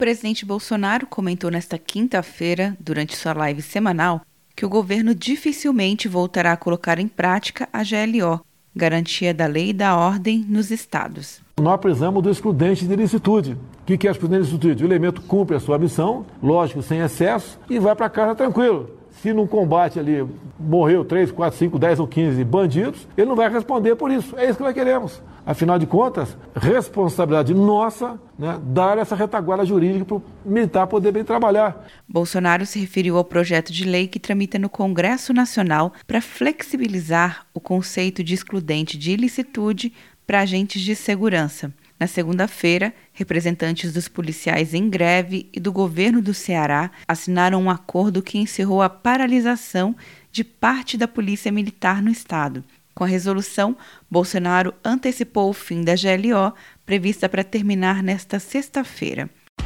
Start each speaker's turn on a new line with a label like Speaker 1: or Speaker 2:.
Speaker 1: presidente Bolsonaro comentou nesta quinta-feira, durante sua live semanal, que o governo dificilmente voltará a colocar em prática a GLO, garantia da lei e da ordem nos estados.
Speaker 2: Nós precisamos do excludente de ilicitude. O que é excludente de ilicitude? O elemento cumpre a sua missão, lógico, sem excesso, e vai para casa tranquilo. Se num combate ali morreu 3, 4, 5, 10 ou 15 bandidos, ele não vai responder por isso. É isso que nós queremos. Afinal de contas, responsabilidade nossa né, dar essa retaguarda jurídica para o militar poder bem trabalhar.
Speaker 1: Bolsonaro se referiu ao projeto de lei que tramita no Congresso Nacional para flexibilizar o conceito de excludente de ilicitude para agentes de segurança. Na segunda-feira, representantes dos policiais em greve e do governo do Ceará assinaram um acordo que encerrou a paralisação de parte da Polícia Militar no estado. Com a resolução, Bolsonaro antecipou o fim da GLO, prevista para terminar nesta sexta-feira.